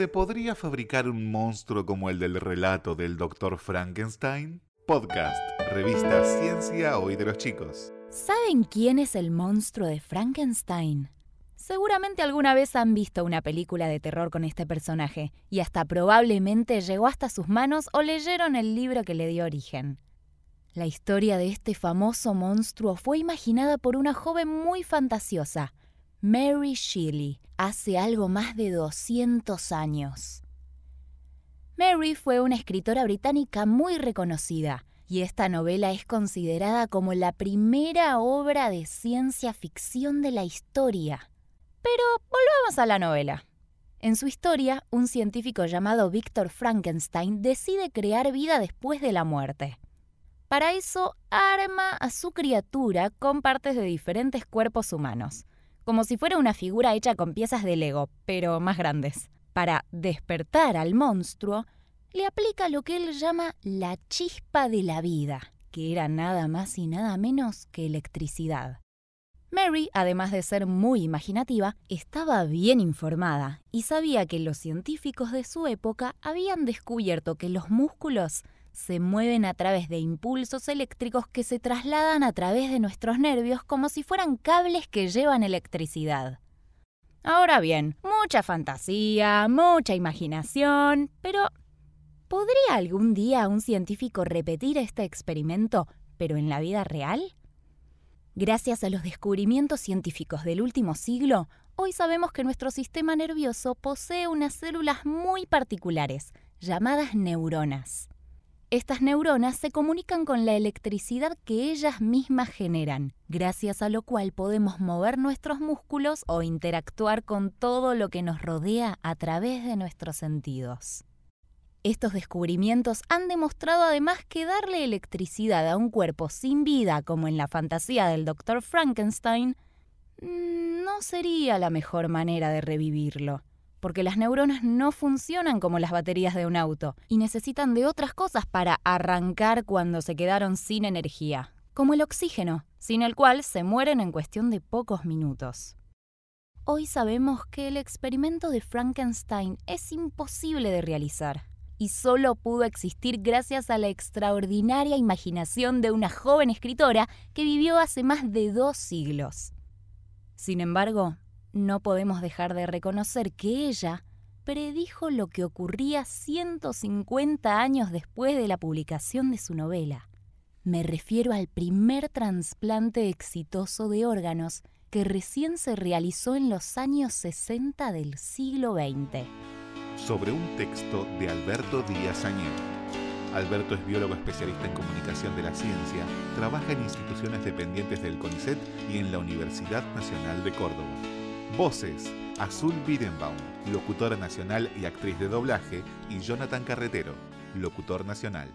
¿Se podría fabricar un monstruo como el del relato del Dr. Frankenstein? Podcast, revista Ciencia Hoy de los Chicos. ¿Saben quién es el monstruo de Frankenstein? Seguramente alguna vez han visto una película de terror con este personaje y hasta probablemente llegó hasta sus manos o leyeron el libro que le dio origen. La historia de este famoso monstruo fue imaginada por una joven muy fantasiosa, Mary Shelley, hace algo más de 200 años. Mary fue una escritora británica muy reconocida, y esta novela es considerada como la primera obra de ciencia ficción de la historia. Pero volvamos a la novela. En su historia, un científico llamado Victor Frankenstein decide crear vida después de la muerte. Para eso, arma a su criatura con partes de diferentes cuerpos humanos, como si fuera una figura hecha con piezas de Lego, pero más grandes. Para despertar al monstruo, le aplica lo que él llama la chispa de la vida, que era nada más y nada menos que electricidad. Mary, además de ser muy imaginativa, estaba bien informada y sabía que los científicos de su época habían descubierto que los músculos se mueven a través de impulsos eléctricos que se trasladan a través de nuestros nervios como si fueran cables que llevan electricidad. Ahora bien, mucha fantasía, mucha imaginación, pero ¿podría algún día un científico repetir este experimento, pero en la vida real? Gracias a los descubrimientos científicos del último siglo, hoy sabemos que nuestro sistema nervioso posee unas células muy particulares, llamadas neuronas. Estas neuronas se comunican con la electricidad que ellas mismas generan, gracias a lo cual podemos mover nuestros músculos o interactuar con todo lo que nos rodea a través de nuestros sentidos. Estos descubrimientos han demostrado además que darle electricidad a un cuerpo sin vida, como en la fantasía del Dr. Frankenstein, mm, no sería la mejor manera de revivirlo porque las neuronas no funcionan como las baterías de un auto y necesitan de otras cosas para arrancar cuando se quedaron sin energía, como el oxígeno, sin el cual se mueren en cuestión de pocos minutos. Hoy sabemos que el experimento de Frankenstein es imposible de realizar y solo pudo existir gracias a la extraordinaria imaginación de una joven escritora que vivió hace más de dos siglos. Sin embargo, no podemos dejar de reconocer que ella predijo lo que ocurría 150 años después de la publicación de su novela. Me refiero al primer trasplante exitoso de órganos que recién se realizó en los años 60 del siglo XX. Sobre un texto de Alberto Díaz Añel. Alberto es biólogo especialista en comunicación de la ciencia, trabaja en instituciones dependientes del CONICET y en la Universidad Nacional de Córdoba. Voces, Azul Bidenbaum, locutora nacional y actriz de doblaje, y Jonathan Carretero, locutor nacional.